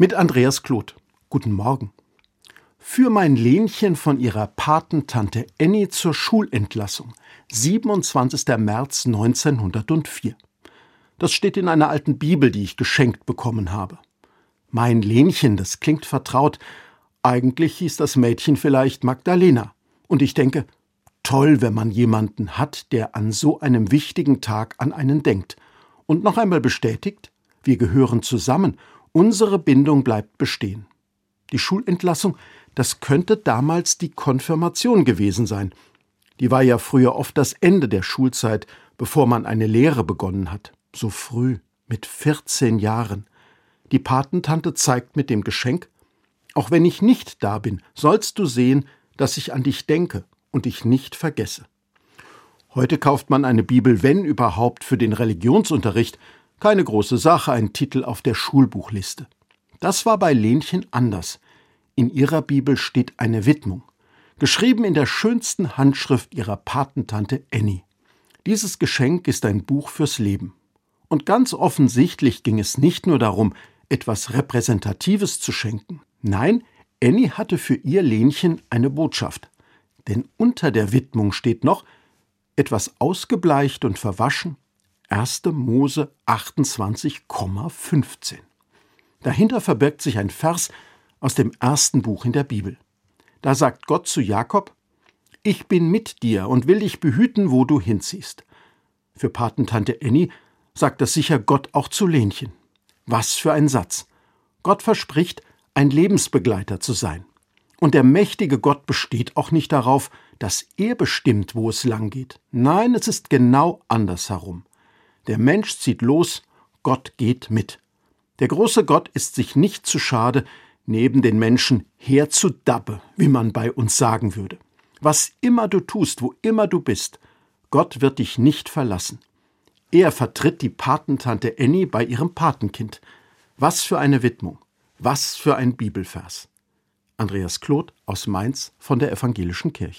Mit Andreas Kloth. Guten Morgen. Für mein Lenchen von ihrer Patentante Annie zur Schulentlassung. 27. März 1904. Das steht in einer alten Bibel, die ich geschenkt bekommen habe. Mein Lenchen, das klingt vertraut. Eigentlich hieß das Mädchen vielleicht Magdalena. Und ich denke, toll, wenn man jemanden hat, der an so einem wichtigen Tag an einen denkt. Und noch einmal bestätigt, wir gehören zusammen Unsere Bindung bleibt bestehen. Die Schulentlassung, das könnte damals die Konfirmation gewesen sein. Die war ja früher oft das Ende der Schulzeit, bevor man eine Lehre begonnen hat. So früh, mit 14 Jahren. Die Patentante zeigt mit dem Geschenk, auch wenn ich nicht da bin, sollst du sehen, dass ich an dich denke und dich nicht vergesse. Heute kauft man eine Bibel, wenn überhaupt, für den Religionsunterricht, keine große Sache, ein Titel auf der Schulbuchliste. Das war bei Lenchen anders. In ihrer Bibel steht eine Widmung, geschrieben in der schönsten Handschrift ihrer Patentante Annie. Dieses Geschenk ist ein Buch fürs Leben. Und ganz offensichtlich ging es nicht nur darum, etwas Repräsentatives zu schenken. Nein, Annie hatte für ihr Lenchen eine Botschaft. Denn unter der Widmung steht noch, etwas ausgebleicht und verwaschen, 1. Mose 28,15. Dahinter verbirgt sich ein Vers aus dem ersten Buch in der Bibel. Da sagt Gott zu Jakob: Ich bin mit dir und will dich behüten, wo du hinziehst. Für Patentante Annie sagt das sicher Gott auch zu Lenchen. Was für ein Satz. Gott verspricht, ein Lebensbegleiter zu sein. Und der mächtige Gott besteht auch nicht darauf, dass er bestimmt, wo es lang geht. Nein, es ist genau andersherum. Der Mensch zieht los, Gott geht mit. Der große Gott ist sich nicht zu schade, neben den Menschen herzudabbe, wie man bei uns sagen würde. Was immer du tust, wo immer du bist, Gott wird dich nicht verlassen. Er vertritt die Patentante Annie bei ihrem Patenkind. Was für eine Widmung, was für ein Bibelvers. Andreas Kloth aus Mainz von der Evangelischen Kirche.